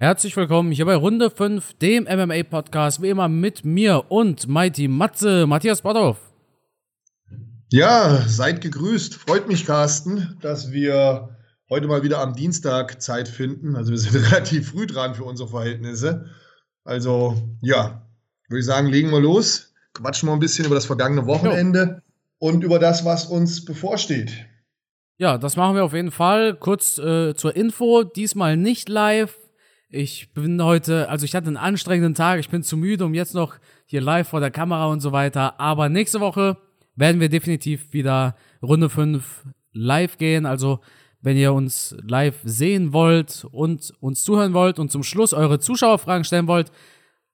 Herzlich willkommen hier bei Runde 5, dem MMA-Podcast, wie immer mit mir und Mighty Matze, Matthias Botthoff. Ja, seid gegrüßt. Freut mich, Carsten, dass wir heute mal wieder am Dienstag Zeit finden. Also wir sind relativ früh dran für unsere Verhältnisse. Also ja, würde ich sagen, legen wir los. Quatschen wir ein bisschen über das vergangene Wochenende jo. und über das, was uns bevorsteht. Ja, das machen wir auf jeden Fall. Kurz äh, zur Info, diesmal nicht live. Ich bin heute, also ich hatte einen anstrengenden Tag, ich bin zu müde, um jetzt noch hier live vor der Kamera und so weiter. Aber nächste Woche werden wir definitiv wieder Runde 5 live gehen. Also wenn ihr uns live sehen wollt und uns zuhören wollt und zum Schluss eure Zuschauerfragen stellen wollt,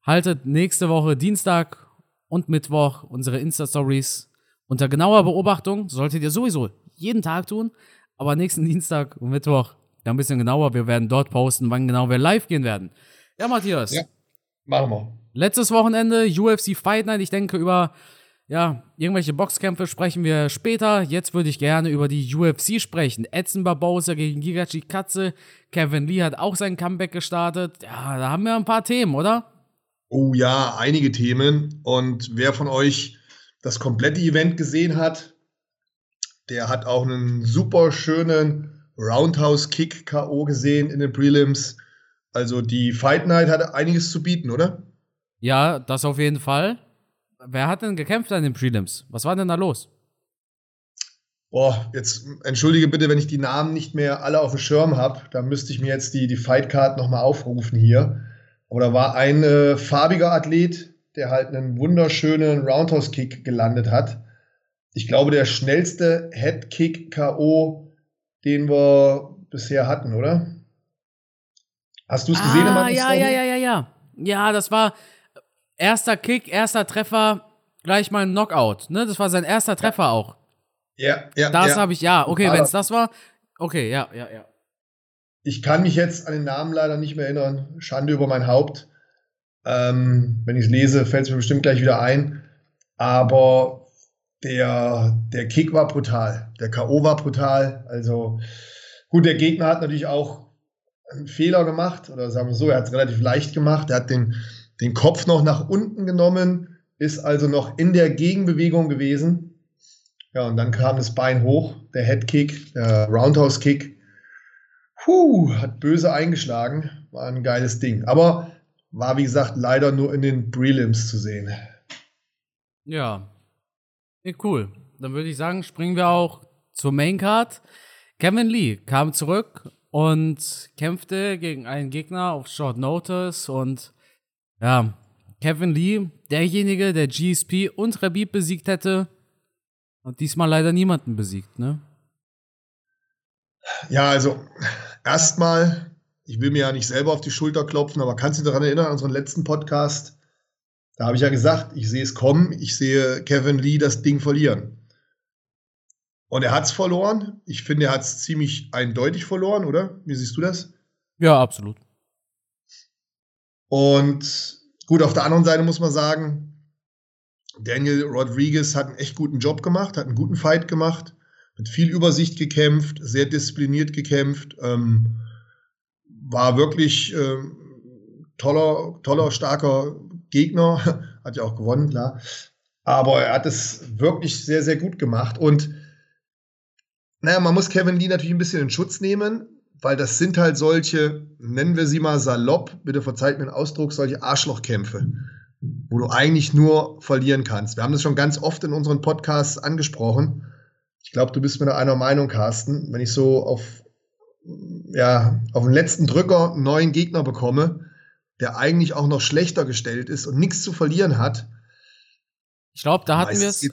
haltet nächste Woche Dienstag und Mittwoch unsere Insta-Stories unter genauer Beobachtung. Solltet ihr sowieso jeden Tag tun, aber nächsten Dienstag und Mittwoch ja ein bisschen genauer. Wir werden dort posten, wann genau wir live gehen werden. Ja, Matthias. Ja, machen wir. Letztes Wochenende UFC Fight Night. Ich denke, über ja, irgendwelche Boxkämpfe sprechen wir später. Jetzt würde ich gerne über die UFC sprechen. Edson Barbosa gegen Gigachi Katze. Kevin Lee hat auch sein Comeback gestartet. Ja, da haben wir ein paar Themen, oder? Oh ja, einige Themen. Und wer von euch das komplette Event gesehen hat, der hat auch einen super schönen Roundhouse Kick K.O. gesehen in den Prelims. Also die Fight Night hatte einiges zu bieten, oder? Ja, das auf jeden Fall. Wer hat denn gekämpft an den Prelims? Was war denn da los? Boah, jetzt entschuldige bitte, wenn ich die Namen nicht mehr alle auf dem Schirm habe. Da müsste ich mir jetzt die, die Fight Card nochmal aufrufen hier. Aber da war ein äh, farbiger Athlet, der halt einen wunderschönen Roundhouse Kick gelandet hat ich glaube, der schnellste Headkick-K.O., den wir bisher hatten, oder? Hast du es gesehen? Ah, ja, ja, ja, ja, ja. Ja, das war erster Kick, erster Treffer, gleich mal ein Knockout. Ne? Das war sein erster Treffer auch. Ja, ja. Das ja. habe ich, ja, okay, wenn es das war. Okay, ja, ja, ja. Ich kann mich jetzt an den Namen leider nicht mehr erinnern. Schande über mein Haupt. Ähm, wenn ich es lese, fällt es mir bestimmt gleich wieder ein. Aber der, der Kick war brutal, der K.O. war brutal. Also gut, der Gegner hat natürlich auch einen Fehler gemacht, oder sagen wir so, er hat es relativ leicht gemacht. Er hat den, den Kopf noch nach unten genommen, ist also noch in der Gegenbewegung gewesen. Ja, und dann kam das Bein hoch, der Headkick, der Roundhouse Kick. Puh, hat böse eingeschlagen. War ein geiles Ding. Aber war, wie gesagt, leider nur in den Prelims zu sehen. Ja, ja, cool. Dann würde ich sagen, springen wir auch zur Maincard. Kevin Lee kam zurück und kämpfte gegen einen Gegner auf Short Notice und ja, Kevin Lee, derjenige, der GSP und Rabib besiegt hätte und diesmal leider niemanden besiegt, ne? Ja, also erstmal, ich will mir ja nicht selber auf die Schulter klopfen, aber kannst du dich daran erinnern, an unseren letzten Podcast? Da habe ich ja gesagt, ich sehe es kommen, ich sehe Kevin Lee das Ding verlieren. Und er hat es verloren. Ich finde, er hat es ziemlich eindeutig verloren, oder? Wie siehst du das? Ja, absolut. Und gut, auf der anderen Seite muss man sagen, Daniel Rodriguez hat einen echt guten Job gemacht, hat einen guten Fight gemacht, mit viel Übersicht gekämpft, sehr diszipliniert gekämpft, ähm, war wirklich ähm, toller, toller, starker Gegner, hat ja auch gewonnen, klar. Aber er hat es wirklich sehr, sehr gut gemacht. Und naja, man muss Kevin Lee natürlich ein bisschen in Schutz nehmen, weil das sind halt solche, nennen wir sie mal salopp, bitte verzeiht mir den Ausdruck, solche Arschlochkämpfe, wo du eigentlich nur verlieren kannst. Wir haben das schon ganz oft in unseren Podcasts angesprochen. Ich glaube, du bist mir da einer Meinung, Carsten. Wenn ich so auf, ja, auf den letzten Drücker einen neuen Gegner bekomme, der eigentlich auch noch schlechter gestellt ist und nichts zu verlieren hat. Ich glaube, da hatten wir es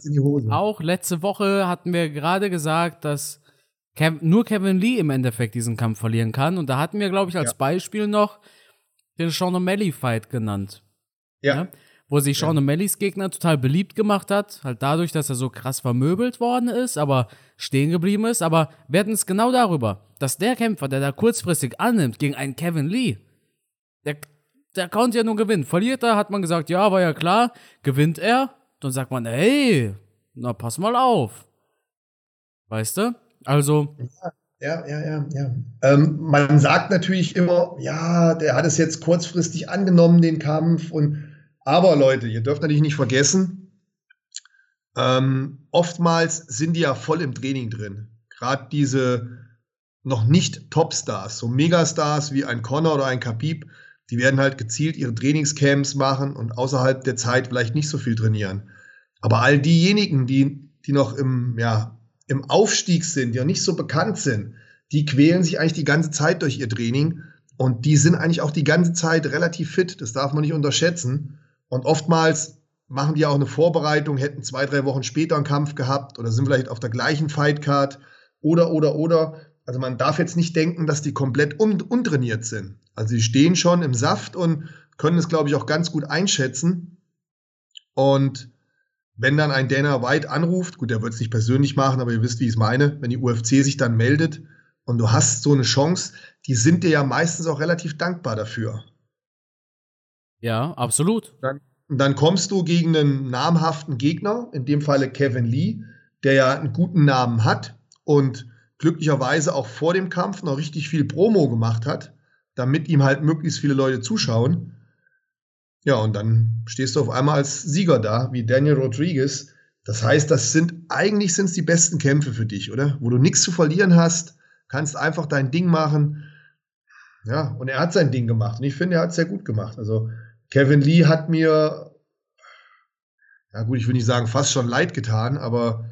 auch letzte Woche hatten wir gerade gesagt, dass Kev nur Kevin Lee im Endeffekt diesen Kampf verlieren kann. Und da hatten wir, glaube ich, als ja. Beispiel noch den Sean O'Malley-Fight genannt. Ja. ja. Wo sich Sean ja. O'Malley's Gegner total beliebt gemacht hat. Halt dadurch, dass er so krass vermöbelt worden ist, aber stehen geblieben ist. Aber wir hatten es genau darüber, dass der Kämpfer, der da kurzfristig annimmt gegen einen Kevin Lee, der der konnte ja nur gewinnen. Verliert er, hat man gesagt, ja, war ja klar. Gewinnt er, dann sagt man, hey, na pass mal auf. Weißt du? Also. ja, ja, ja, ja. Ähm, man sagt natürlich immer, ja, der hat es jetzt kurzfristig angenommen, den Kampf. Und aber Leute, ihr dürft natürlich nicht vergessen, ähm, oftmals sind die ja voll im Training drin. Gerade diese noch nicht Topstars, so Megastars wie ein Connor oder ein Khabib, die werden halt gezielt ihre Trainingscamps machen und außerhalb der Zeit vielleicht nicht so viel trainieren. Aber all diejenigen, die, die noch im, ja, im Aufstieg sind, die noch nicht so bekannt sind, die quälen sich eigentlich die ganze Zeit durch ihr Training und die sind eigentlich auch die ganze Zeit relativ fit. Das darf man nicht unterschätzen. Und oftmals machen die auch eine Vorbereitung, hätten zwei, drei Wochen später einen Kampf gehabt oder sind vielleicht auf der gleichen Fightcard oder, oder, oder. Also man darf jetzt nicht denken, dass die komplett un untrainiert sind. Also sie stehen schon im Saft und können es, glaube ich, auch ganz gut einschätzen. Und wenn dann ein Dana White anruft, gut, der wird es nicht persönlich machen, aber ihr wisst, wie ich es meine, wenn die UFC sich dann meldet und du hast so eine Chance, die sind dir ja meistens auch relativ dankbar dafür. Ja, absolut. Dann, dann kommst du gegen einen namhaften Gegner, in dem Falle Kevin Lee, der ja einen guten Namen hat und glücklicherweise auch vor dem Kampf noch richtig viel Promo gemacht hat, damit ihm halt möglichst viele Leute zuschauen. Ja, und dann stehst du auf einmal als Sieger da, wie Daniel Rodriguez. Das heißt, das sind eigentlich sind die besten Kämpfe für dich, oder? Wo du nichts zu verlieren hast, kannst einfach dein Ding machen. Ja, und er hat sein Ding gemacht. Und ich finde, er hat es sehr gut gemacht. Also Kevin Lee hat mir, ja gut, ich will nicht sagen, fast schon leid getan, aber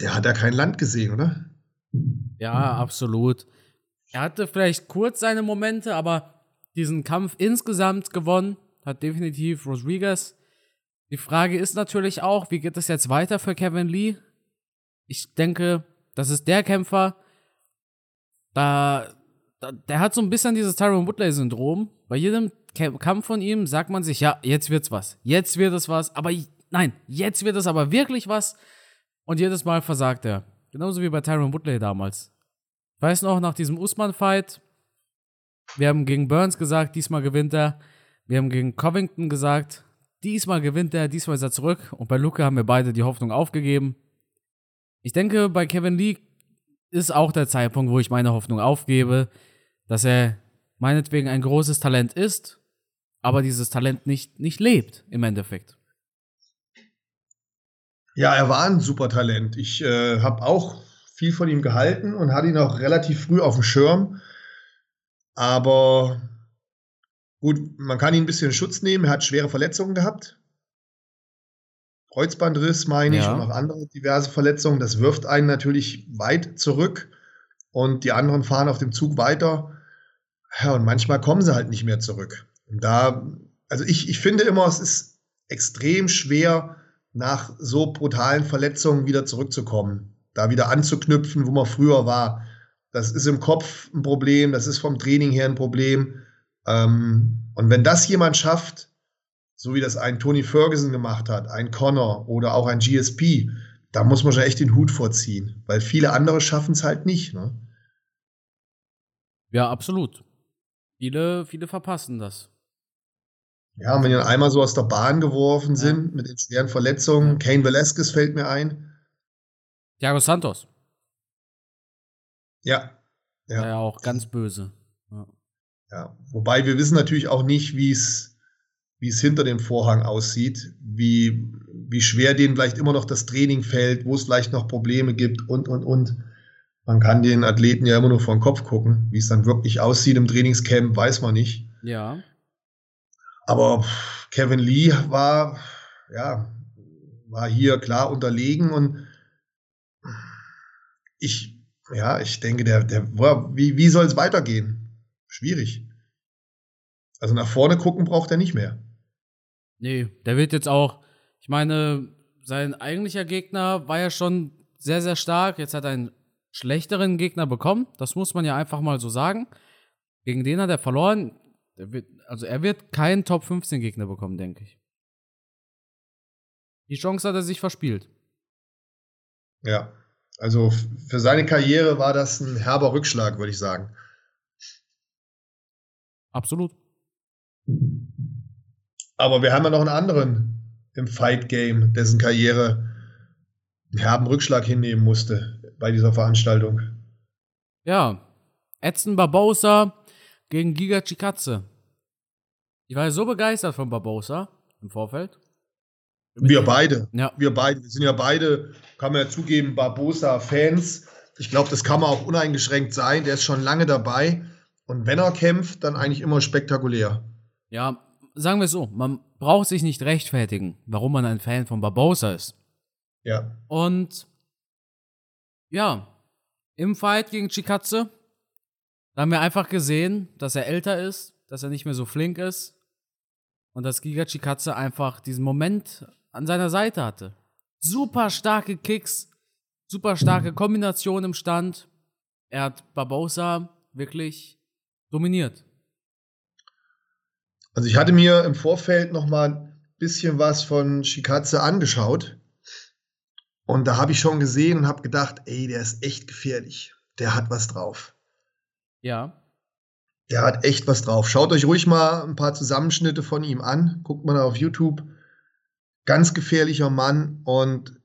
der hat da kein Land gesehen, oder? Ja, absolut. Er hatte vielleicht kurz seine Momente, aber diesen Kampf insgesamt gewonnen hat definitiv Rodriguez. Die Frage ist natürlich auch, wie geht es jetzt weiter für Kevin Lee? Ich denke, das ist der Kämpfer, da, da der hat so ein bisschen dieses Tyron Woodley-Syndrom. Bei jedem Kampf von ihm sagt man sich, ja, jetzt wird's was. Jetzt wird es was. Aber nein, jetzt wird es aber wirklich was. Und jedes Mal versagt er. Genauso wie bei Tyron Woodley damals. Ich weiß noch, nach diesem Usman-Fight, wir haben gegen Burns gesagt, diesmal gewinnt er. Wir haben gegen Covington gesagt, diesmal gewinnt er, diesmal ist er zurück. Und bei Luca haben wir beide die Hoffnung aufgegeben. Ich denke, bei Kevin Lee ist auch der Zeitpunkt, wo ich meine Hoffnung aufgebe, dass er meinetwegen ein großes Talent ist, aber dieses Talent nicht, nicht lebt im Endeffekt. Ja, er war ein super Talent. Ich äh, habe auch viel von ihm gehalten und hatte ihn auch relativ früh auf dem Schirm. Aber gut, man kann ihn ein bisschen in Schutz nehmen. Er hat schwere Verletzungen gehabt. Kreuzbandriss, meine ich, ja. und auch andere diverse Verletzungen. Das wirft einen natürlich weit zurück. Und die anderen fahren auf dem Zug weiter. Ja, und manchmal kommen sie halt nicht mehr zurück. Und da, also ich, ich finde immer, es ist extrem schwer, nach so brutalen Verletzungen wieder zurückzukommen. Da wieder anzuknüpfen, wo man früher war. Das ist im Kopf ein Problem, das ist vom Training her ein Problem. Ähm, und wenn das jemand schafft, so wie das ein Tony Ferguson gemacht hat, ein Connor oder auch ein GSP, da muss man schon echt den Hut vorziehen, weil viele andere schaffen es halt nicht. Ne? Ja, absolut. Viele, viele verpassen das. Ja, wenn die dann einmal so aus der Bahn geworfen ja. sind mit den schweren Verletzungen, ja. Kane Velasquez fällt mir ein. Thiago Santos. Ja. Ja, ja auch ganz böse. Ja. ja. Wobei wir wissen natürlich auch nicht, wie es wie es hinter dem Vorhang aussieht, wie, wie schwer denen vielleicht immer noch das Training fällt, wo es vielleicht noch Probleme gibt und, und, und. Man kann den Athleten ja immer nur vor den Kopf gucken. Wie es dann wirklich aussieht im Trainingscamp, weiß man nicht. Ja. Aber Kevin Lee war, ja, war hier klar unterlegen und ich, ja, ich denke, der, der, wie, wie soll es weitergehen? Schwierig. Also nach vorne gucken braucht er nicht mehr. Nee, der wird jetzt auch, ich meine, sein eigentlicher Gegner war ja schon sehr, sehr stark. Jetzt hat er einen schlechteren Gegner bekommen. Das muss man ja einfach mal so sagen. Gegen den hat er verloren. Wird, also er wird keinen Top 15 Gegner bekommen, denke ich. Die Chance hat er sich verspielt. Ja, also für seine Karriere war das ein herber Rückschlag, würde ich sagen. Absolut. Aber wir haben ja noch einen anderen im Fight Game, dessen Karriere einen herben Rückschlag hinnehmen musste bei dieser Veranstaltung. Ja, Edson Barbosa gegen Giga Chikatze. Ich war ja so begeistert von Barbosa im Vorfeld. Wir beide. Ja. Wir beide. Wir sind ja beide, kann man ja zugeben, Barbosa-Fans. Ich glaube, das kann man auch uneingeschränkt sein. Der ist schon lange dabei. Und wenn er kämpft, dann eigentlich immer spektakulär. Ja, sagen wir es so, man braucht sich nicht rechtfertigen, warum man ein Fan von Barbosa ist. Ja. Und ja, im Fight gegen Chikatze da haben wir einfach gesehen, dass er älter ist, dass er nicht mehr so flink ist und dass Giga Chikatze einfach diesen Moment an seiner Seite hatte. Super starke Kicks, super starke Kombination im Stand. Er hat Barbosa wirklich dominiert. Also ich hatte mir im Vorfeld noch mal ein bisschen was von Shikatze angeschaut und da habe ich schon gesehen und habe gedacht, ey, der ist echt gefährlich. Der hat was drauf. Ja. Der hat echt was drauf. Schaut euch ruhig mal ein paar Zusammenschnitte von ihm an. Guckt mal auf YouTube. Ganz gefährlicher Mann und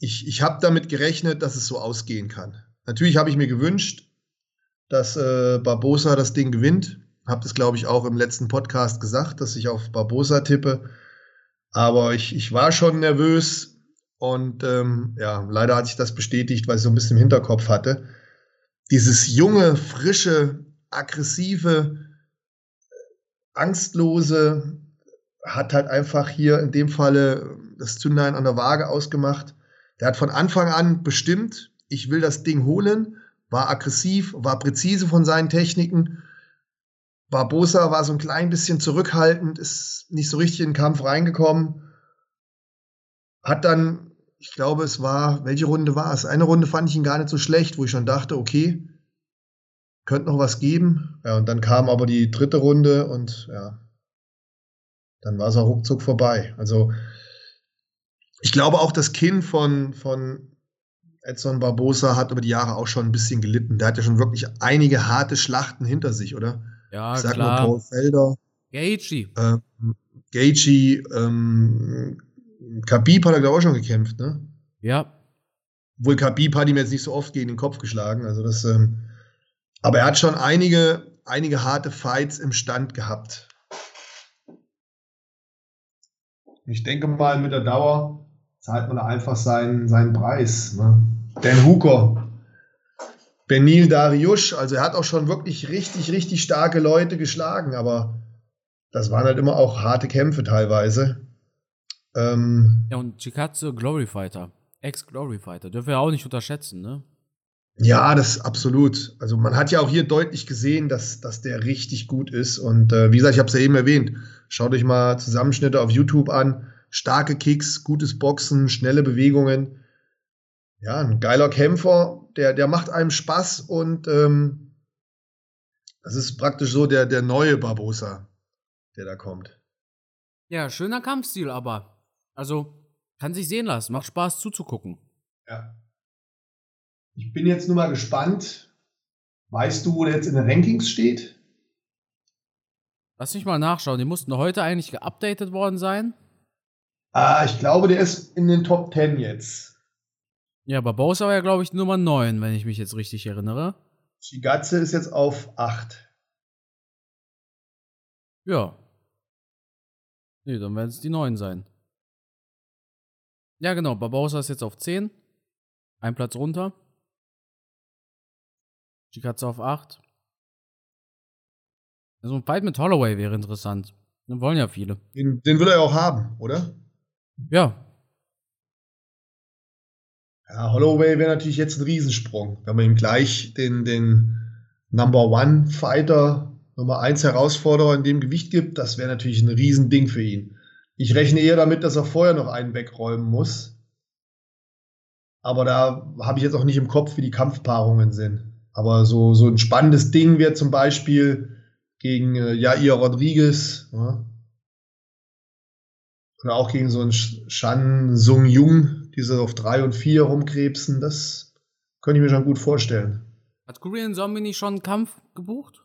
ich, ich habe damit gerechnet, dass es so ausgehen kann. Natürlich habe ich mir gewünscht, dass äh, Barbosa das Ding gewinnt. Habe das, glaube ich, auch im letzten Podcast gesagt, dass ich auf Barbosa tippe. Aber ich, ich war schon nervös und ähm, ja, leider hat sich das bestätigt, weil ich so ein bisschen im Hinterkopf hatte. Dieses junge, frische, aggressive, angstlose hat halt einfach hier in dem Falle das Zündlein an der Waage ausgemacht. Der hat von Anfang an bestimmt, ich will das Ding holen, war aggressiv, war präzise von seinen Techniken. Barbosa war so ein klein bisschen zurückhaltend, ist nicht so richtig in den Kampf reingekommen. Hat dann, ich glaube, es war, welche Runde war es? Eine Runde fand ich ihn gar nicht so schlecht, wo ich schon dachte, okay, könnte noch was geben. Ja, und dann kam aber die dritte Runde und ja, dann war es auch ruckzuck vorbei. Also, ich glaube auch, das Kinn von, von Edson Barbosa hat über die Jahre auch schon ein bisschen gelitten. Der hat ja schon wirklich einige harte Schlachten hinter sich, oder? Ja, ich sag klar. mal Paul Felder, Gaethje. ähm, Gaethje, ähm, Khabib hat er glaube ich auch schon gekämpft, ne? Ja. Obwohl Khabib hat ihm jetzt nicht so oft gegen den Kopf geschlagen, also das, ähm, aber er hat schon einige, einige harte Fights im Stand gehabt. Ich denke mal, mit der Dauer zahlt man da einfach seinen, seinen Preis. Ne? Dan Hooker, Benil Dariush, also er hat auch schon wirklich richtig, richtig starke Leute geschlagen, aber das waren halt immer auch harte Kämpfe teilweise. Ähm, Ja, und Chikatze Glory Fighter. Ex-Glory Fighter. Dürfen wir auch nicht unterschätzen, ne? Ja, das absolut. Also man hat ja auch hier deutlich gesehen, dass, dass der richtig gut ist. Und äh, wie gesagt, ich habe es ja eben erwähnt. Schaut euch mal Zusammenschnitte auf YouTube an. Starke Kicks, gutes Boxen, schnelle Bewegungen. Ja, ein geiler Kämpfer, der, der macht einem Spaß und ähm, das ist praktisch so der, der neue Barbosa, der da kommt. Ja, schöner Kampfstil, aber. Also, kann sich sehen lassen. Macht Spaß zuzugucken. Ja. Ich bin jetzt nur mal gespannt. Weißt du, wo der jetzt in den Rankings steht? Lass mich mal nachschauen. Die mussten heute eigentlich geupdatet worden sein. Ah, ich glaube, der ist in den Top 10 jetzt. Ja, Barbosa war ja, glaube ich, Nummer 9, wenn ich mich jetzt richtig erinnere. Shigatze ist jetzt auf 8. Ja. Nee, dann werden es die 9 sein. Ja, genau. Barbosa ist jetzt auf 10. Ein Platz runter. Chikatze auf 8. Also ein Fight mit Holloway wäre interessant. Den wollen ja viele. Den, den will er ja auch haben, oder? Ja. Ja, Holloway wäre natürlich jetzt ein Riesensprung, wenn man ihm gleich den, den Number One Fighter, Nummer 1 Herausforderer in dem Gewicht gibt. Das wäre natürlich ein Riesending für ihn. Ich rechne eher damit, dass er vorher noch einen wegräumen muss. Aber da habe ich jetzt auch nicht im Kopf, wie die Kampfpaarungen sind. Aber so, so ein spannendes Ding wäre zum Beispiel gegen äh, Jair Rodriguez. Ja. Oder auch gegen so einen Shan Sung Jung, die so auf drei und vier rumkrebsen. Das könnte ich mir schon gut vorstellen. Hat Korean Zombie nicht schon einen Kampf gebucht?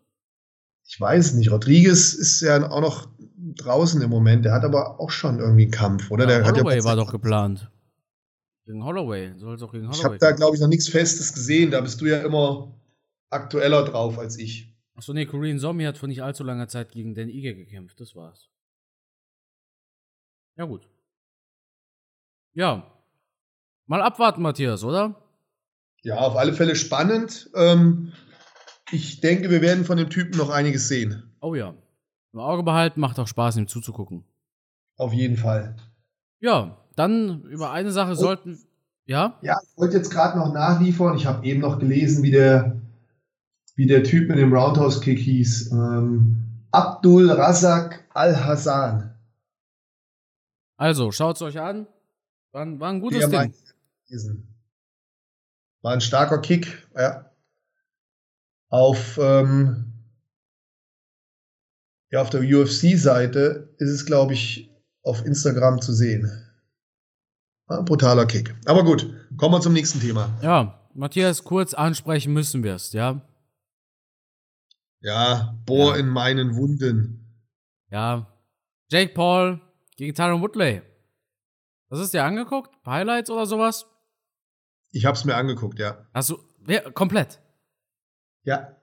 Ich weiß nicht. Rodriguez ist ja auch noch draußen im Moment. Der hat aber auch schon irgendwie einen Kampf, oder? Ja, Der hat Holloway ja war doch geplant. Gegen Holloway. Soll es auch gegen Ich Holloway habe da, glaube ich, noch nichts Festes gesehen. Da bist du ja immer aktueller drauf als ich. Achso, nee, Korean Zombie hat vor nicht allzu langer Zeit gegen Dan Ige gekämpft, das war's. Ja, gut. Ja. Mal abwarten, Matthias, oder? Ja, auf alle Fälle spannend. Ähm, ich denke, wir werden von dem Typen noch einiges sehen. Oh ja. Im Auge behalten, macht auch Spaß, ihm zuzugucken. Auf jeden Fall. Ja, dann über eine Sache Oh. sollten. Ja? Ja, ich wollte jetzt gerade noch nachliefern. Ich habe eben noch gelesen, wie der, wie der Typ mit dem Roundhouse-Kick hieß. Ähm, Abdul Razak Al-Hassan. Also, schaut's euch an. War, ein- war ein gutes Ding. War ein starker Kick, ja. Auf, ähm, ja, auf der UFC-Seite ist es, glaube ich, auf Instagram zu sehen. Ein brutaler Kick. Aber gut, kommen wir zum nächsten Thema. Ja, Matthias, kurz ansprechen müssen wir es, ja? Ja, Bohr Ja. in meinen Wunden. Ja. Jake Paul gegen Tyron Woodley. Das ist dir angeguckt? Highlights oder sowas? Ich habe es mir angeguckt, ja. Hast du. Wer, komplett. Ja,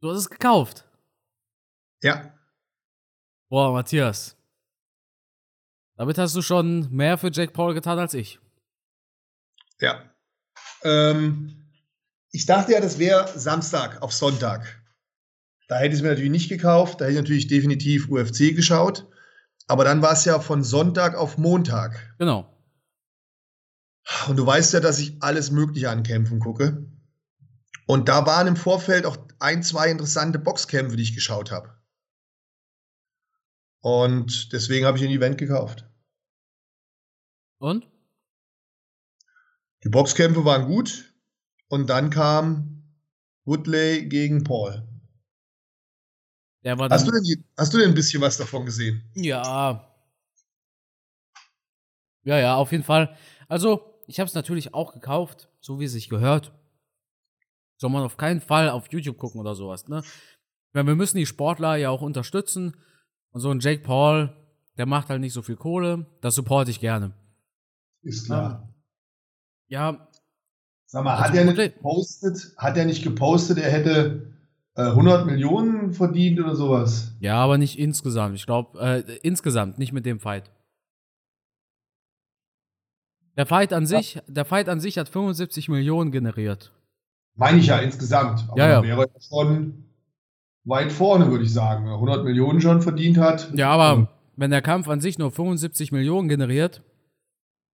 Du hast es gekauft. ja. Boah, Matthias. Damit hast du schon mehr für Jake Paul getan als ich. Ja. Ähm, ich dachte ja, das wäre Samstag auf Sonntag. Da hätte ich es mir natürlich nicht gekauft. Da hätte ich natürlich definitiv UFC geschaut. Aber dann war es ja von Sonntag auf Montag. Genau. Und du weißt ja, dass ich alles Mögliche an Kämpfen gucke. Und da waren im Vorfeld auch ein, zwei interessante Boxkämpfe, die ich geschaut habe. Und deswegen habe ich ein Event gekauft. Und? Die Boxkämpfe waren gut. Und dann kam Woodley gegen Paul. Hast du, denn, hast du denn ein bisschen was davon gesehen? Ja. Ja, ja, auf jeden Fall. Also, ich habe es natürlich auch gekauft, so wie es sich gehört. Soll man auf keinen Fall auf YouTube gucken oder sowas, ne? Weil wir müssen die Sportler ja auch unterstützen. Und so ein Jake Paul, der macht halt nicht so viel Kohle. Das supporte ich gerne. Ist klar. Ja, Sag mal, Also hat er nicht gepostet, hat er nicht gepostet, er hätte äh, 100 Millionen verdient oder sowas? ja, aber nicht insgesamt. Ich glaube, äh, insgesamt, nicht mit dem Fight. Der Fight an sich, der Fight an sich hat 75 Millionen generiert. Meine ich ja insgesamt. Aber Ja, ja. wäre schon weit vorne, würde ich sagen. Wenn er 100 Millionen schon verdient hat. Ja, aber wenn der Kampf an sich nur 75 Millionen generiert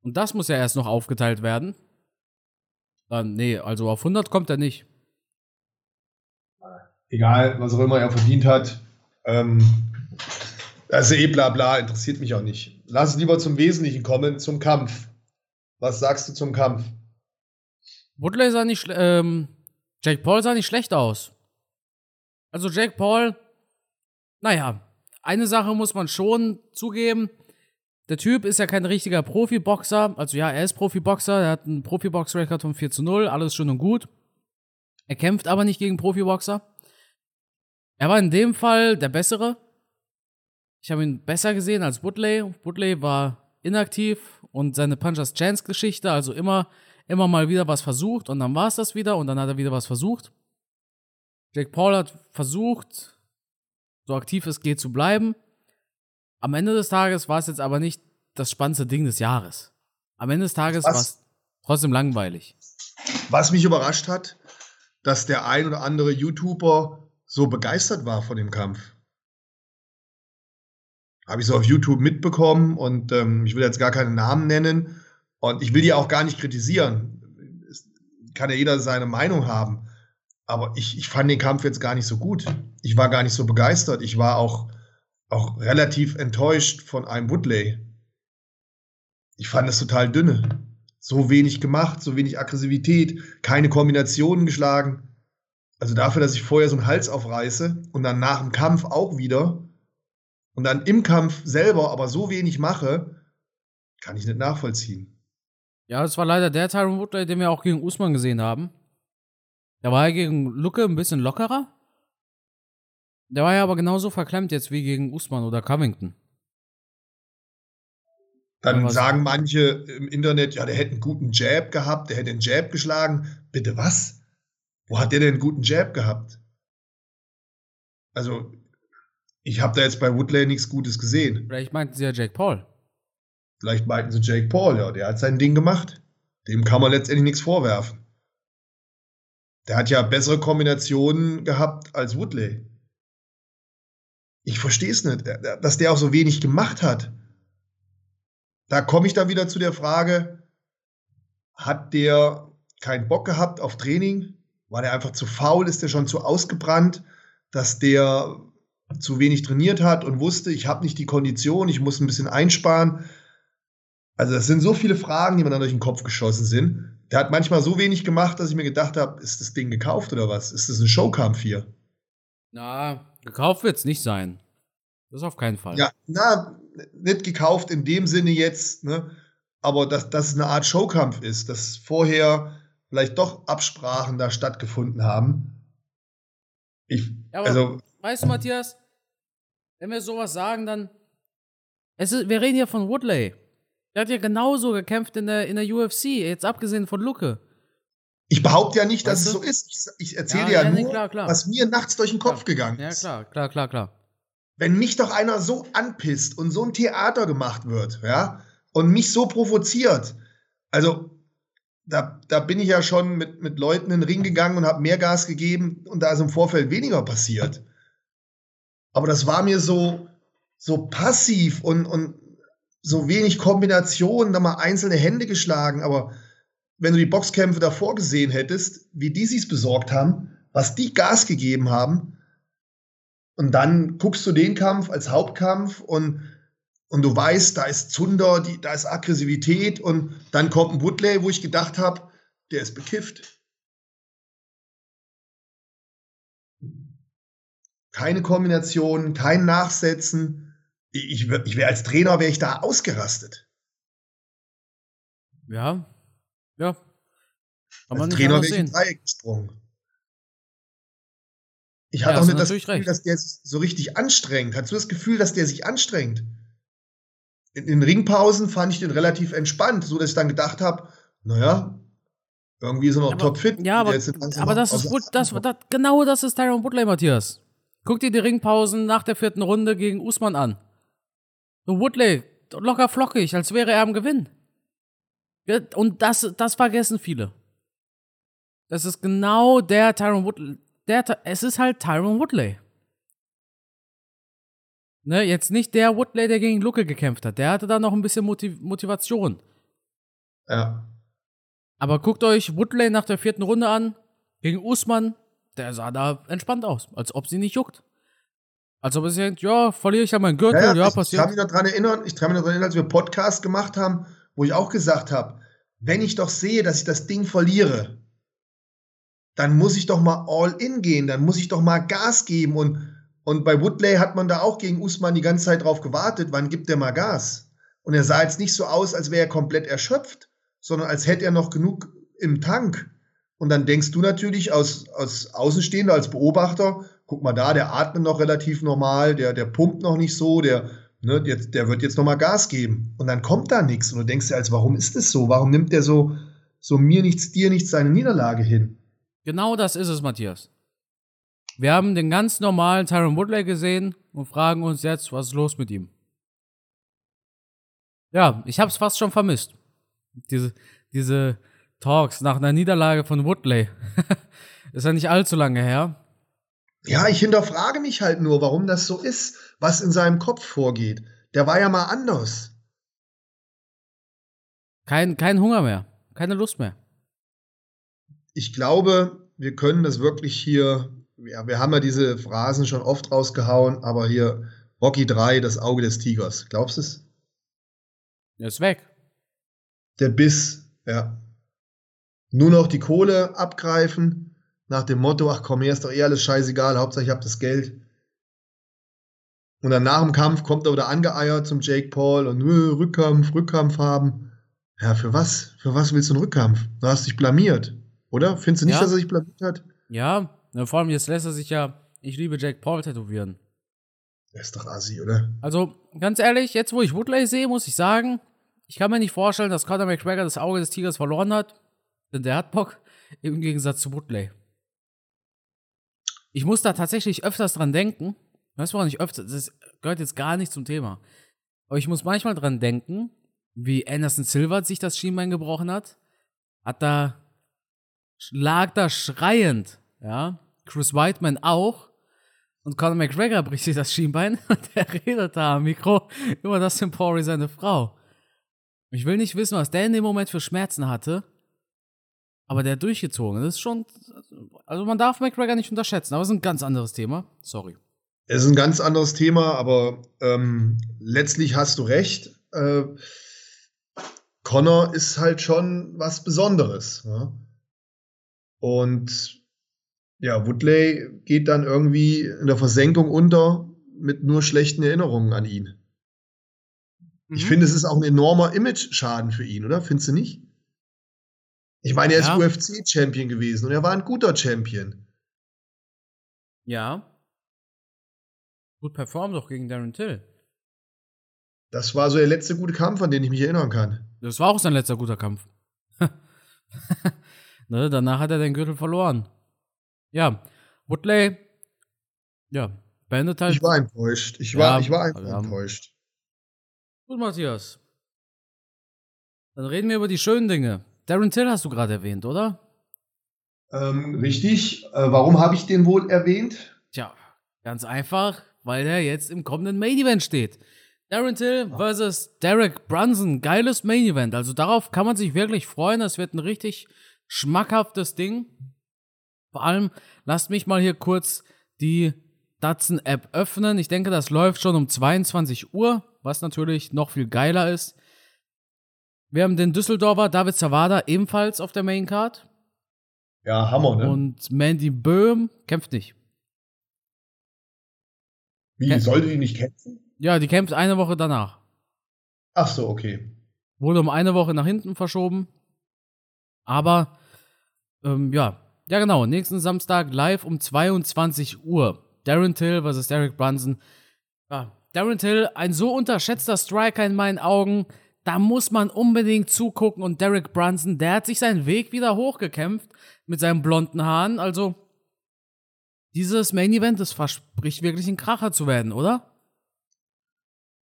und das muss ja erst noch aufgeteilt werden, dann nee, also auf 100 kommt er nicht. Egal, was auch immer er verdient hat. Ähm, das ist eh bla bla, interessiert mich auch nicht. Lass uns lieber zum Wesentlichen kommen, zum Kampf. Was sagst du zum Kampf? Woodley sah nicht, ähm, Jake Paul sah nicht schlecht aus. Also Jake Paul, naja, eine Sache muss man schon zugeben. Der Typ ist ja kein richtiger Profiboxer. Also ja, er ist Profiboxer, er hat einen Profibox-Record von 4 zu 0, alles schön und gut. Er kämpft aber nicht gegen Profiboxer. Er war in dem Fall der Bessere. Ich habe ihn besser gesehen als Woodley. Woodley war inaktiv und seine Punchers Chance Geschichte, also immer, immer mal wieder was versucht und dann war es das wieder und dann hat er wieder was versucht. Jake Paul hat versucht, so aktiv es geht zu bleiben. Am Ende des Tages war es jetzt aber nicht das spannendste Ding des Jahres. Am Ende des Tages war es trotzdem langweilig. Was mich überrascht hat, dass der ein oder andere YouTuber so begeistert war von dem Kampf. Habe ich so auf YouTube mitbekommen und ähm, ich will jetzt gar keinen Namen nennen und ich will die auch gar nicht kritisieren. Es kann ja jeder seine Meinung haben. Aber ich, ich fand den Kampf jetzt gar nicht so gut. Ich war gar nicht so begeistert. Ich war auch, auch relativ enttäuscht von einem Woodley. Ich fand es total dünne. So wenig gemacht, so wenig Aggressivität, keine Kombinationen geschlagen. Also dafür, dass ich vorher so einen Hals aufreiße und dann nach dem Kampf auch wieder und dann im Kampf selber aber so wenig mache, kann ich nicht nachvollziehen. Ja, das war leider der Tyron Woodley, den wir auch gegen Usman gesehen haben. Da war er gegen Lucke ein bisschen lockerer. Der war ja aber genauso verklemmt jetzt wie gegen Usman oder Covington. Dann sagen manche im Internet, ja, der hätte einen guten Jab gehabt, der hätte einen Jab geschlagen. Bitte was? Wo hat der denn einen guten Jab gehabt? Also, ich habe da jetzt bei Woodley nichts Gutes gesehen. Vielleicht meinten sie ja Jake Paul. Vielleicht meinten sie Jake Paul, ja, der hat sein Ding gemacht. Dem kann man letztendlich nichts vorwerfen. Der hat ja bessere Kombinationen gehabt als Woodley. Ich verstehe es nicht, dass der auch so wenig gemacht hat. Da komme ich dann wieder zu der Frage, hat der keinen Bock gehabt auf Training? War der einfach zu faul? Ist der schon zu ausgebrannt, dass der zu wenig trainiert hat und wusste, ich habe nicht die Kondition, ich muss ein bisschen einsparen? Also das sind so viele Fragen, die mir dann durch den Kopf geschossen sind. Der hat manchmal so wenig gemacht, dass ich mir gedacht habe, ist das Ding gekauft oder was? Ist das ein Showkampf hier? Na, gekauft wird es nicht sein. Das auf keinen Fall. Ja, na, nicht gekauft in dem Sinne jetzt, ne? Aber dass das eine Art Showkampf ist, dass vorher vielleicht doch Absprachen da stattgefunden haben. Ich, ja, also. Weißt du, Matthias, wenn wir sowas sagen, dann. Es ist, wir reden hier von Woodley. Der hat ja genauso gekämpft in der, in der UFC, jetzt abgesehen von Luke. Ich behaupte ja nicht, weißt dass du? es so ist. Ich, ich erzähle ja, ja, ja, nur, nee, klar, klar. was mir nachts durch den Kopf klar. gegangen ist. Ja, klar, klar, klar, klar. Wenn mich doch einer so anpisst und so ein Theater gemacht wird, ja, und mich so provoziert, also da, da bin ich ja schon mit, mit Leuten in den Ring gegangen und habe mehr Gas gegeben und da ist im Vorfeld weniger passiert. Aber das war mir so, so passiv und, und so wenig Kombinationen, da mal einzelne Hände geschlagen, aber wenn du die Boxkämpfe davor gesehen hättest, wie die sich's besorgt haben, was die Gas gegeben haben, und dann guckst du den Kampf als Hauptkampf und, und du weißt, da ist Zunder, die, da ist Aggressivität und dann kommt ein Woodley, wo ich gedacht habe, der ist bekifft. Keine Kombination, kein Nachsetzen ich, ich wäre als Trainer, wäre ich da ausgerastet. Ja, ja. Aber als Trainer wäre ich im Dreieck gesprungen. Ich hatte ja, auch nicht das Gefühl, recht. dass der sich so richtig anstrengt. Hast du das Gefühl, dass der sich anstrengt? In den Ringpausen fand ich den relativ entspannt, so dass ich dann gedacht habe, naja, irgendwie ist er noch topfit. Ja, aber, aber das ist gut, das, das, genau das ist Tyron Woodley, Matthias. Guck dir die Ringpausen nach der vierten Runde gegen Usman an. Woodley, locker flockig, als wäre er am Gewinn. Und das, das vergessen viele. Das ist genau der Tyron Woodley. Der, es ist halt Tyron Woodley. Ne, jetzt nicht der Woodley, der gegen Lucke gekämpft hat. Der hatte da noch ein bisschen Motiv Motivation. Ja. Aber guckt euch Woodley nach der vierten Runde an. Gegen Usman. Der sah da entspannt aus, als ob sie nicht juckt. Als ob es denkt, ja, verliere ich ja meinen Gürtel, ja, ja, ja passiert. Ich kann mich noch daran erinnern, ich kann mich noch daran erinnern, als wir Podcast gemacht haben, wo ich auch gesagt habe, wenn ich doch sehe, dass ich das Ding verliere, dann muss ich doch mal all in gehen, dann muss ich doch mal Gas geben. Und, und bei Woodley hat man da auch gegen Usman die ganze Zeit drauf gewartet, wann gibt der mal Gas? Und er sah jetzt nicht so aus, als wäre er komplett erschöpft, sondern als hätte er noch genug im Tank. Und dann denkst du natürlich aus, aus Außenstehender, als Beobachter, guck mal da, der atmet noch relativ normal, der, der pumpt noch nicht so, der, ne, jetzt, der wird jetzt noch mal Gas geben. Und dann kommt da nichts. Und du denkst dir als, warum ist das so? Warum nimmt der so, so mir nichts, dir nichts seine Niederlage hin? Genau das ist es, Matthias. Wir haben den ganz normalen Tyron Woodley gesehen und fragen uns jetzt, was ist los mit ihm? Ja, ich hab's fast schon vermisst. Diese, diese Talks nach einer Niederlage von Woodley. ist ja nicht allzu lange her. Ja, ich hinterfrage mich halt nur, warum das so ist, was in seinem Kopf vorgeht. Der war ja mal anders. Kein, kein Hunger mehr, keine Lust mehr. Ich glaube, wir können das wirklich hier, ja, wir haben ja diese Phrasen schon oft rausgehauen, aber hier Rocky 3, das Auge des Tigers. Glaubst du es? Er ist weg. Der Biss, ja. Nur noch die Kohle abgreifen nach dem Motto, ach komm, mir ist doch eh alles scheißegal, Hauptsache ich habe das Geld. Und dann nach dem Kampf kommt er wieder angeeiert zum Jake Paul und nö, Rückkampf, Rückkampf haben. Ja, für was? Für was willst du einen Rückkampf? Du hast dich blamiert, oder? Findest du nicht, ja. dass er sich blamiert hat? Ja, vor allem jetzt lässt er sich ja, ich liebe Jake Paul tätowieren. Er ist doch assi, oder? Also, ganz ehrlich, jetzt wo ich Woodley sehe, muss ich sagen, ich kann mir nicht vorstellen, dass Conor McGregor das Auge des Tigers verloren hat. Denn der hat Bock, im Gegensatz zu Woodley. Ich muss da tatsächlich öfters dran denken. Weißt du, woran ich öfter, das gehört jetzt gar nicht zum Thema. Aber ich muss manchmal dran denken, wie Anderson Silva sich das Schienbein gebrochen hat. Hat da, lag da schreiend, ja. Chris Whiteman auch. Und Conor McGregor bricht sich das Schienbein und der redet da am Mikro über das Pori seine Frau. Ich will nicht wissen, was der in dem Moment für Schmerzen hatte. Aber der durchgezogen. Das ist schon. Also man darf McGregor nicht unterschätzen, aber es ist ein ganz anderes Thema. Sorry. Es ist ein ganz anderes Thema, aber ähm, letztlich hast du recht. Äh, Connor ist halt schon was Besonderes. Ja? Und ja, Woodley geht dann irgendwie in der Versenkung unter mit nur schlechten Erinnerungen an ihn. Mhm. Ich finde, es ist auch ein enormer Image-Schaden für ihn, oder? Findest du nicht? Ich meine, er ja. ist UFC-Champion gewesen und er war ein guter Champion. Ja. Gut performt doch gegen Darren Till. Das war so der letzte gute Kampf, an den ich mich erinnern kann. Das war auch sein letzter guter Kampf. ne, danach hat er den Gürtel verloren. Ja, Woodley, ja, beendet halt. Ich war enttäuscht. Ich war, ja, ich war einfach ja. enttäuscht. Gut, Matthias. Dann reden wir über die schönen Dinge. Darren Till hast du gerade erwähnt, oder? Ähm, richtig. Äh, warum habe ich den wohl erwähnt? Tja, ganz einfach, weil er jetzt im kommenden Main Event steht. Darren Till versus Derek Brunson. Geiles Main Event. Also darauf kann man sich wirklich freuen. Das wird ein richtig schmackhaftes Ding. Vor allem, lasst mich mal hier kurz die Datsun-App öffnen. Ich denke, das läuft schon um 22 Uhr, was natürlich noch viel geiler ist. Wir haben den Düsseldorfer David Zawada ebenfalls auf der Maincard. Ja, Hammer, ne? Und Mandy Böhm kämpft nicht. Wie, Kämp sollte die nicht kämpfen? Ja, die kämpft eine Woche danach. Ach so, okay. Wurde um eine Woche nach hinten verschoben. Aber, ähm, ja, ja, genau. Nächsten Samstag live um 22 Uhr. Darren Till vs. Derek Brunson. Ja, Darren Till, ein so unterschätzter Striker in meinen Augen. Da muss man unbedingt zugucken. Und Derek Brunson, der hat sich seinen Weg wieder hochgekämpft mit seinen blonden Haaren. Also, dieses Main Event, das verspricht wirklich ein Kracher zu werden, oder?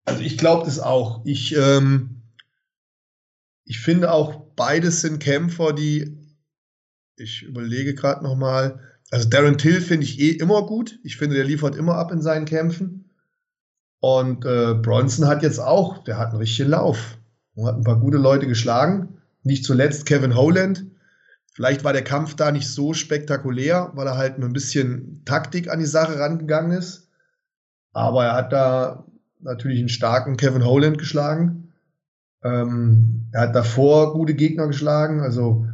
Also, ich glaube das auch. Ich, ähm, ich finde auch, beides sind Kämpfer, die ich überlege gerade noch mal. Also Darren Till finde ich eh immer gut. Ich finde, der liefert immer ab in seinen Kämpfen. Und äh, Bronson hat jetzt auch, der hat einen richtigen Lauf. Er hat ein paar gute Leute geschlagen. Nicht zuletzt Kevin Holland. Vielleicht war der Kampf da nicht so spektakulär, weil er halt mit ein bisschen Taktik an die Sache rangegangen ist. Aber er hat da natürlich einen starken Kevin Holland geschlagen. Ähm, er hat davor gute Gegner geschlagen. Also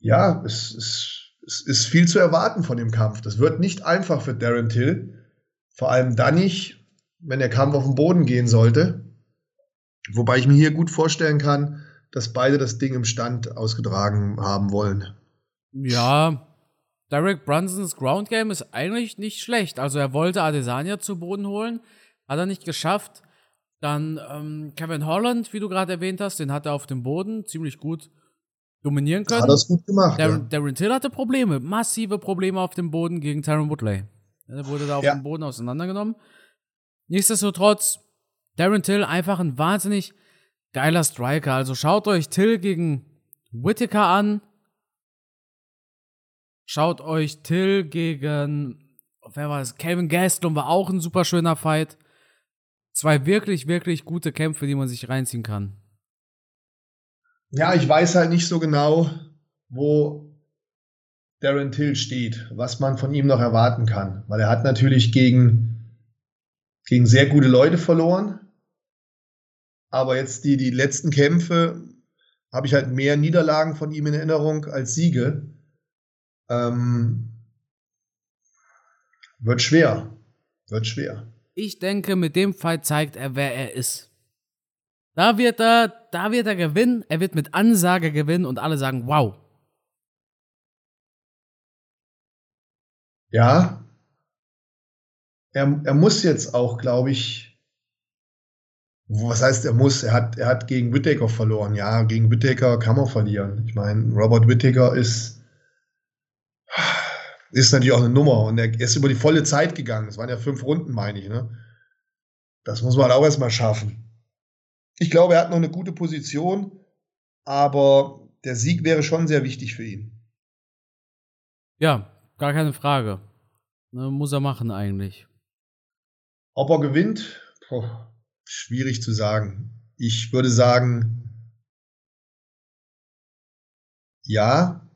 ja, es, es, es ist viel zu erwarten von dem Kampf. Das wird nicht einfach für Darren Till. Vor allem dann nicht, wenn der Kampf auf den Boden gehen sollte. Wobei ich mir hier gut vorstellen kann, dass beide das Ding im Stand ausgetragen haben wollen. Ja, Derek Brunsons Ground Game ist eigentlich nicht schlecht. Also er wollte Adesanya zu Boden holen, hat er nicht geschafft. Dann ähm, Kevin Holland, wie du gerade erwähnt hast, den hat er auf dem Boden ziemlich gut dominieren können. Hat das gut gemacht. Darren, ja. Darren Till hatte Probleme, massive Probleme auf dem Boden gegen Tyron Woodley. Er wurde da auf ja. dem Boden auseinandergenommen. Nichtsdestotrotz, Darren Till einfach ein wahnsinnig geiler Striker. Also schaut euch Till gegen Whittaker an. Schaut euch Till gegen, wer war es? Kevin Gastelum war auch ein super schöner Fight. Zwei wirklich, wirklich gute Kämpfe, die man sich reinziehen kann. Ja, ich weiß halt nicht so genau, wo Darren Till steht, was man von ihm noch erwarten kann. Weil er hat natürlich gegen, gegen sehr gute Leute verloren. Aber jetzt die, die letzten Kämpfe habe ich halt mehr Niederlagen von ihm in Erinnerung als Siege. Ähm, wird schwer. Wird schwer. Ich denke, mit dem Fight zeigt er, wer er ist. Da wird er, da wird er gewinnen. Er wird mit Ansage gewinnen und alle sagen, wow. Ja. Er, er muss jetzt auch, glaube ich, was heißt, er muss? Er hat, er hat gegen Whittaker verloren. Ja, gegen Whittaker kann man verlieren. Ich meine, Robert Whittaker ist, ist natürlich auch eine Nummer. Und er ist über die volle Zeit gegangen. Es waren ja fünf Runden, meine ich. Ne? Das muss man halt auch erstmal schaffen. Ich glaube, er hat noch eine gute Position, aber der Sieg wäre schon sehr wichtig für ihn. Ja, gar keine Frage. Ne, muss er machen eigentlich. Ob er gewinnt, Boah, schwierig zu sagen. Ich würde sagen, ja,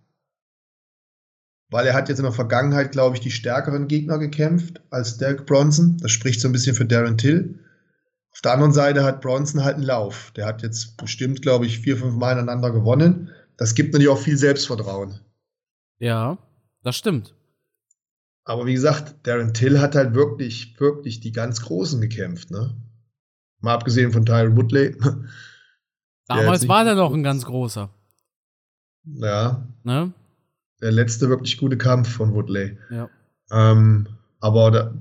weil er hat jetzt in der Vergangenheit, glaube ich, die stärkeren Gegner gekämpft als Derek Bronson. Das spricht so ein bisschen für Darren Till. Auf der anderen Seite hat Bronson halt einen Lauf. Der hat jetzt bestimmt, glaube ich, vier, fünf Mal ineinander gewonnen. Das gibt natürlich auch viel Selbstvertrauen. Ja, das stimmt. Aber wie gesagt, Darren Till hat halt wirklich, wirklich die ganz Großen gekämpft, ne? Mal abgesehen von Tyron Woodley. Damals war der noch ein ganz großer. Ja. Ne? Der letzte wirklich gute Kampf von Woodley. Ja. Ähm, aber, da,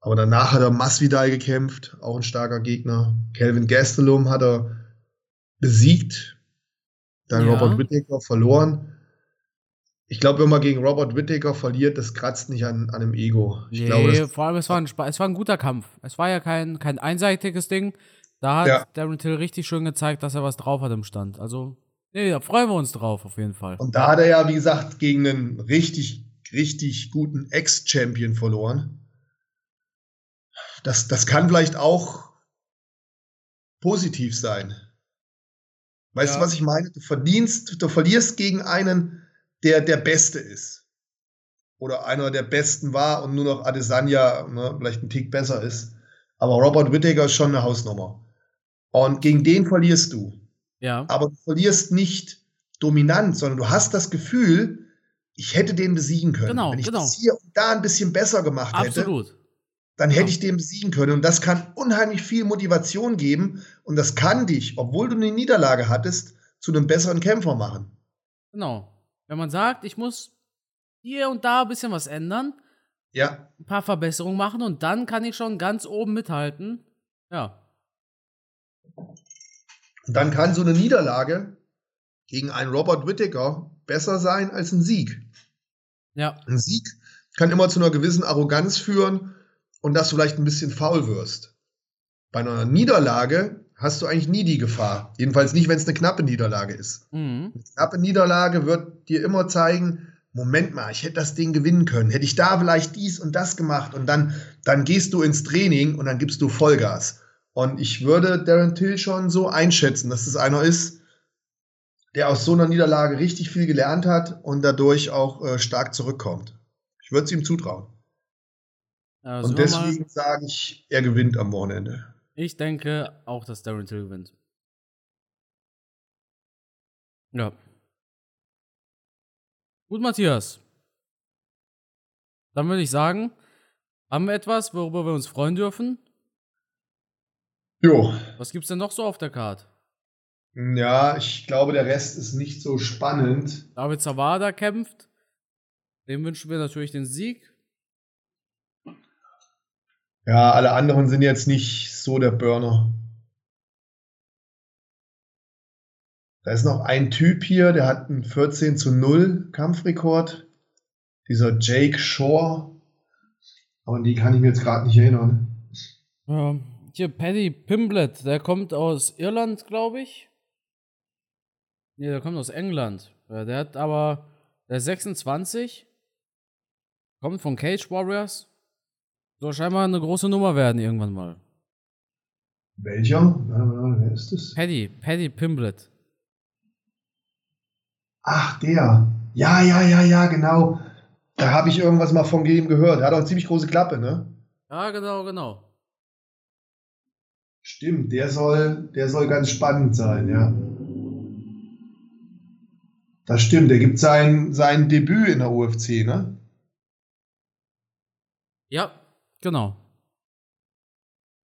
aber danach hat er Masvidal gekämpft, auch ein starker Gegner. Calvin Gastelum hat er besiegt. Dann Ja. Robert Whittaker verloren. Ich glaube, wenn man gegen Robert Whittaker verliert, das kratzt nicht an, an dem Ego. Ich nee, glaube, vor allem, es war, ein, es war ein guter Kampf. Es war ja kein, kein einseitiges Ding. Da hat Ja. Darren Till richtig schön gezeigt, dass er was drauf hat im Stand. Also, nee, da freuen wir uns drauf, auf jeden Fall. und da hat er ja, wie gesagt, gegen einen richtig, richtig guten Ex-Champion verloren. Das, das kann vielleicht auch positiv sein. Weißt Ja. du, was ich meine? Du verdienst, du verlierst gegen einen, der der Beste ist. Oder einer der Besten war und nur noch Adesanya ne, vielleicht ein Tick besser ist. Aber Robert Whittaker ist schon eine Hausnummer. Und gegen den verlierst du. Ja, Aber du verlierst nicht dominant, sondern du hast das Gefühl, ich hätte den besiegen können. Genau, Wenn ich genau. das hier und da ein bisschen besser gemacht hätte, absolut. dann Ja. hätte ich den besiegen können. Und das kann unheimlich viel Motivation geben. Und das kann dich, obwohl du eine Niederlage hattest, zu einem besseren Kämpfer machen. Genau. Wenn man sagt, ich muss hier und da ein bisschen was ändern, Ja, ein paar Verbesserungen machen und dann kann ich schon ganz oben mithalten. Ja, dann kann so eine Niederlage gegen einen Robert Whittaker besser sein als ein Sieg. ja, Ein Sieg kann immer zu einer gewissen Arroganz führen und dass du vielleicht ein bisschen faul wirst. Bei einer Niederlage hast du eigentlich nie die Gefahr. Jedenfalls nicht, wenn es eine knappe Niederlage ist. mhm. Eine knappe Niederlage wird dir immer zeigen, Moment mal, ich hätte das Ding gewinnen können. Hätte ich da vielleicht dies und das gemacht und dann, dann gehst du ins Training und dann gibst du Vollgas. Und ich würde Darren Till schon so einschätzen, dass es einer ist, der aus so einer Niederlage richtig viel gelernt hat und dadurch auch äh, stark zurückkommt. Ich würde es ihm zutrauen. Ja, und deswegen sage ich, er gewinnt am Wochenende. Ich denke auch, dass Darren Till gewinnt. Ja. Gut, Matthias. Dann würde ich sagen, haben wir etwas, worüber wir uns freuen dürfen? Jo, Was gibt's denn noch so auf der Karte? ja, ich glaube, der Rest ist nicht so spannend. David Zawada kämpft. Dem wünschen wir natürlich den Sieg. Ja, alle anderen sind jetzt nicht so der Burner. Da ist noch ein Typ hier, der hat einen 14 zu 0 Kampfrekord. Dieser Jake Shore. Aber an die kann ich mir jetzt gerade nicht erinnern. Ja, hier, Paddy Pimblett, der kommt aus Irland, glaube ich. Nee, der kommt aus England. Der hat aber, der ist 26, kommt von Cage Warriors. Soll scheinbar eine große Nummer werden irgendwann mal. Welcher? Wer ist das? Paddy, Paddy Pimblett. Ach, der. Ja, ja, ja, ja, genau. Da habe ich irgendwas mal von ihm gehört. Er hat auch eine ziemlich große Klappe, ne? Ja, genau, genau. Stimmt, der soll, der soll ganz spannend sein, ja. Das stimmt, der gibt sein, sein Debüt in der UFC, ne? Ja, genau.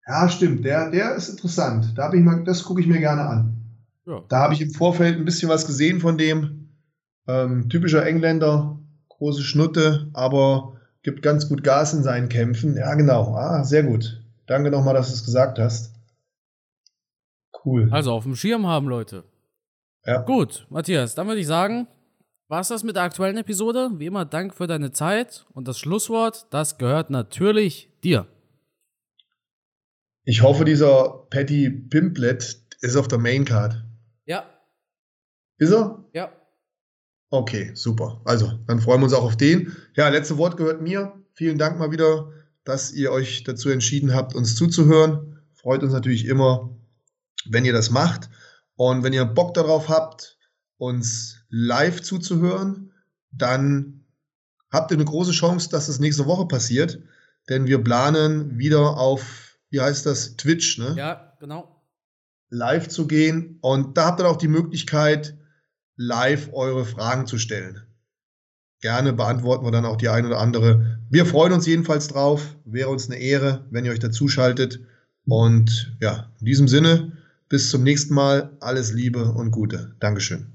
Ja, stimmt, der, der ist interessant. Da ich mal, das gucke ich mir gerne an. Ja. Da habe ich im Vorfeld ein bisschen was gesehen von dem. Ähm, typischer Engländer, große Schnutte, aber gibt ganz gut Gas in seinen Kämpfen. Ja, genau. Ah, sehr gut. Danke nochmal, dass du es gesagt hast. Cool. Also auf dem Schirm haben, Leute. ja. Gut, Matthias, dann würde ich sagen, war's das mit der aktuellen Episode. Wie immer, Dank für deine Zeit. Und das Schlusswort, das gehört natürlich dir. Ich hoffe, dieser Patty Pimplet ist auf der Maincard. Ja. Ist er? Ja. Okay, super. Also, dann freuen wir uns auch auf den. Ja, letzte Wort gehört mir. Vielen Dank mal wieder, dass ihr euch dazu entschieden habt, uns zuzuhören. Freut uns natürlich immer, wenn ihr das macht. Und wenn ihr Bock darauf habt, uns live zuzuhören, dann habt ihr eine große Chance, dass das nächste Woche passiert. Denn wir planen wieder auf, wie heißt das, Twitch, ne? Ja, genau. Live zu gehen. Und da habt ihr auch die Möglichkeit, live eure Fragen zu stellen. Gerne beantworten wir dann auch die ein oder andere. Wir freuen uns jedenfalls drauf. Wäre uns eine Ehre, wenn ihr euch dazuschaltet. Und ja, in diesem Sinne, bis zum nächsten Mal. Alles Liebe und Gute. Dankeschön.